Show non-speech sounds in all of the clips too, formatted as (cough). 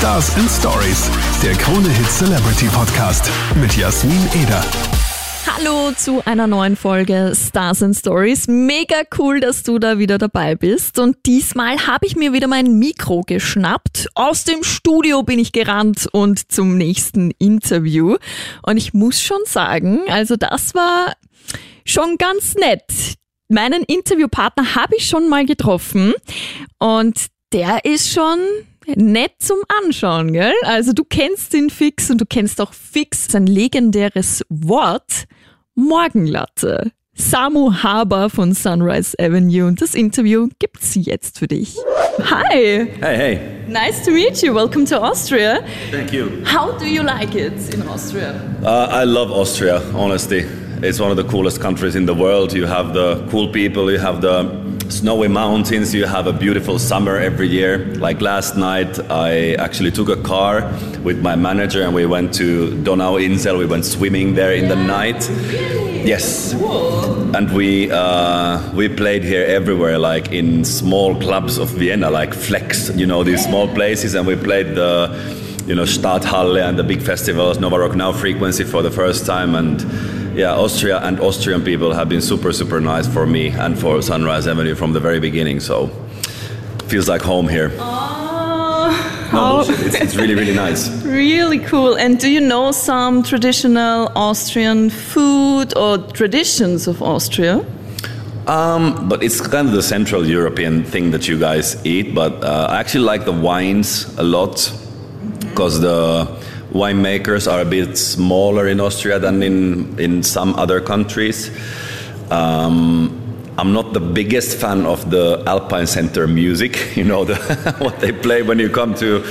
Stars and Stories, der Krone Hit Celebrity Podcast mit Jasmin Eder. Hallo zu einer neuen Folge Stars and Stories. Mega cool, dass du da wieder dabei bist. Und diesmal habe ich mir wieder mein Mikro geschnappt. Aus dem Studio bin ich gerannt und zum nächsten Interview. Und ich muss schon sagen, also das war schon ganz nett. Meinen Interviewpartner habe ich schon mal getroffen und der ist schon nett zum Anschauen, gell? Also du kennst ihn fix und du kennst auch fix sein legendäres Wort Morgenlatte. Samu Haber von Sunrise Avenue und das Interview gibt's jetzt für dich. Hi. Hey, hey. Nice to meet you. Welcome to Austria. Thank you. How do you like it in Austria? Uh, I love Austria, honestly. It's one of the coolest countries in the world. You have the cool people, you have the snowy mountains, you have a beautiful summer every year. Like last night, I actually took a car with my manager and we went to Donauinsel. We went swimming there in the night. Yes. And we uh, we played here everywhere, like in small clubs of Vienna, like Flex, you know, these small places, and we played the you know Stadthalle and the big festivals, Nova Rock Now Frequency for the first time, and yeah, Austria and Austrian people have been super super nice for me and for Sunrise Avenue from the very beginning. So feels like home here. No bullshit. It's, it's really really nice. (laughs) really cool. And do you know some traditional Austrian food or traditions of Austria? Um, but it's kind of the Central European thing that you guys eat. But uh, I actually like the wines a lot because the winemakers are a bit smaller in Austria than in in some other countries. Um, I'm not the biggest fan of the Alpine Center music. (laughs) You know the, (laughs) what they play when you come to.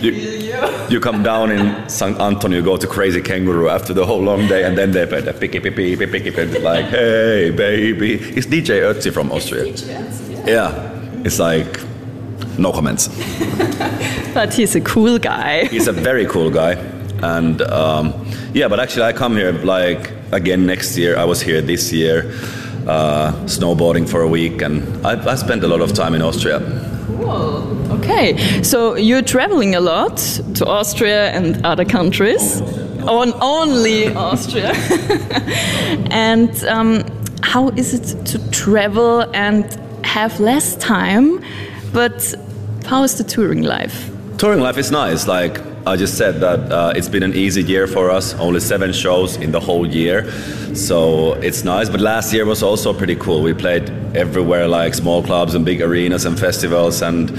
You, (laughs) you come down in St. Anton, you go to Crazy Kangaroo after the whole long day, and then they play the picky picky picky picky, picky like, hey baby. It's DJ Ötzi from Austria. Yeah, it's like no comments. But he's a cool guy. He's a very cool guy, and um, yeah. But actually, I come here like again next year. I was here this year, uh, snowboarding for a week, and I, I spent a lot of time in Austria. Cool. Okay, so you're traveling a lot to Austria and other countries. On only Austria. (laughs) and um, how is it to travel and have less time? But how is the touring life? Touring life is nice. Like I just said, that uh, it's been an easy year for us. Only seven shows in the whole year, so it's nice. But last year was also pretty cool. We played everywhere, like small clubs and big arenas and festivals. And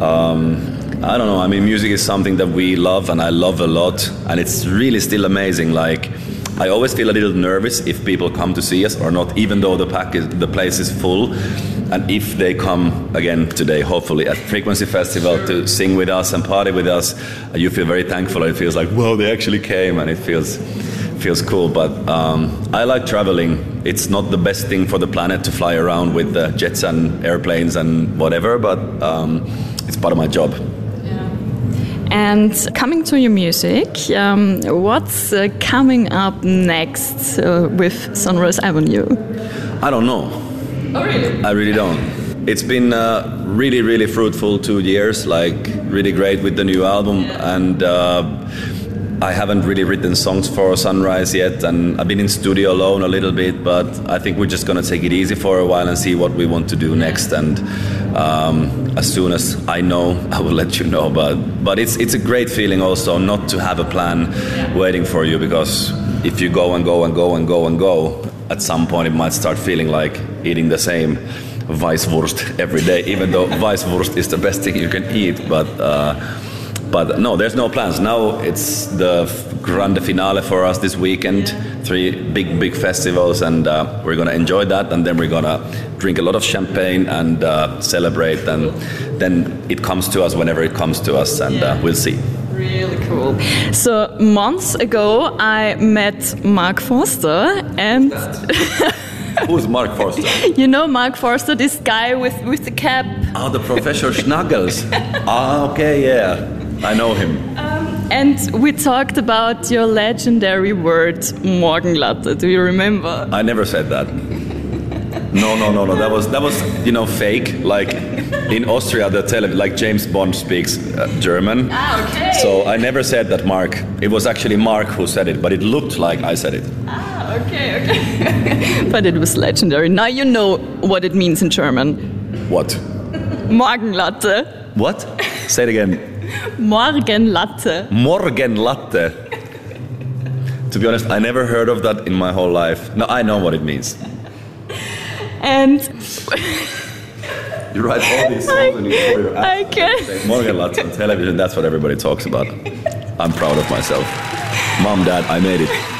um, I don't know. I mean, music is something that we love, and I love a lot. And it's really still amazing. Like. I always feel a little nervous if people come to see us or not, even though the pack is, the place is full. And if they come again today, hopefully at Frequency Festival to sing with us and party with us, uh, you feel very thankful. It feels like, wow, they actually came, and it feels feels cool. But um, I like traveling. It's not the best thing for the planet to fly around with uh, jets and airplanes and whatever, but um, it's part of my job. And coming to your music, um, what's uh, coming up next uh, with Sunrise Avenue? I don't know. Oh, really? I really don't. It's been uh, really, really fruitful two years, like really great with the new album. And uh, I haven't really written songs for Sunrise yet. And I've been in studio alone a little bit, but I think we're just going to take it easy for a while and see what we want to do next. And um, as soon as I know, (laughs) I will let you know. But, but it's, it's a great feeling also not to have a plan waiting for you because if you go and go and go and go and go, at some point it might start feeling like eating the same Weisswurst every day, even though (laughs) Weisswurst is the best thing you can eat. But uh, but no, there's no plans. Now it's the grande finale for us this weekend. Three big big festivals, and uh, we're gonna enjoy that. And then we're gonna drink a lot of champagne and uh, celebrate. And then it comes to us whenever it comes to us, and uh, we'll see. Really cool. So, months ago, I met Mark Forster, and (laughs) Who's Mark Forster? you know Mark Forster, this guy with, with the cap. Oh, the Professor Schnuggles. ah, okay, yeah, I know him. And we talked about your legendary word, Morgenlatte. Do you remember? I never said that. No, no, no, no. That was that was you know fake. Like in Austria, the tele like James Bond speaks uh, German. Ah, okay. So I never said that Mark. It was actually Mark who said it, but it looked like I said it. Ah, okay, okay. (laughs) but it was legendary. Now you know what it means in German. What? Morgenlatte. What? Say it again. Morgenlatte. Morgenlatte. To be honest, I never heard of that in my whole life. No, I know what it means. And (laughs) You write all these songs and you (laughs) pour your ass I can. Say Morgenlatte on television, that's what everybody talks about. I'm proud of myself. Mom, dad, I made it.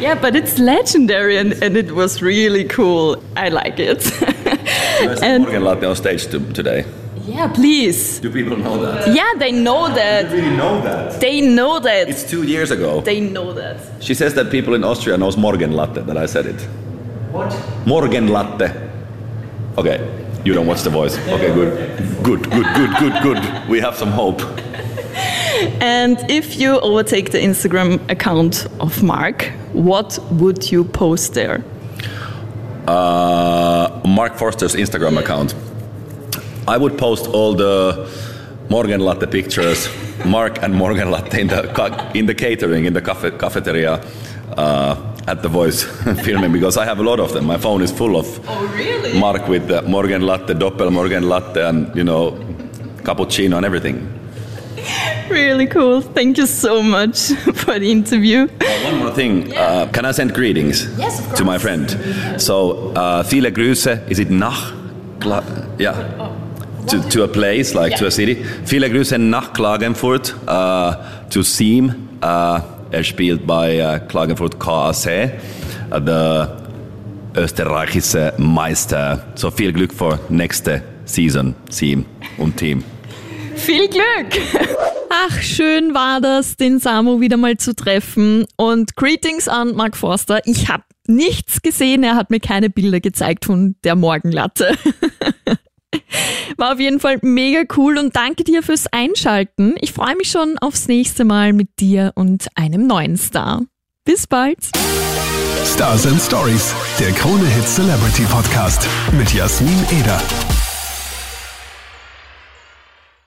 Yeah, but it's legendary and, and it was really cool. I like it. (laughs) There's And- Morgenlatte on stage to, today. yeah, please. Do people know that? Yeah, they know that. really know that? They know that. It's two years ago. They know that. She says that people in Austria knows Morgenlatte, that I said it. What? Morgenlatte. Okay, you don't watch The Voice. Okay, good. Good, good, good, good, good. We have some hope. And if you overtake the Instagram account of Mark, what would you post there? Uh, Mark Forster's Instagram account. I would post all the Morgenlatte pictures, Mark and Morgenlatte in the in the catering in the cafe, cafeteria uh, at the Voice (laughs) filming because I have a lot of them. My phone is full of Oh, really? Mark with the Morgenlatte, Doppel Morgenlatte, and you know, cappuccino and everything. Really cool. Thank you so much for the interview. Uh, one more thing. Uh, can I send greetings Yes, of to my friend? So, uh, viele Grüße. Is it nach? Yeah. To, to a place, like to a city. Viele Grüße nach Klagenfurt, uh, to Siem. Uh, er spielt bei uh, Klagenfurt KAC, the österreichische Meister. So viel Glück für nächste Season, Siem und Team. Viel Glück! Ach, schön war das, den Samu wieder mal zu treffen. Und Greetings an Mark Forster. Ich habe nichts gesehen, er hat mir keine Bilder gezeigt von der Morgenlatte. (laughs) War auf jeden Fall mega cool und danke dir fürs Einschalten. Ich freue mich schon aufs nächste Mal mit dir und einem neuen Star. Bis bald! Stars and Stories, der Krone Hit Celebrity Podcast mit Jasmin Eder.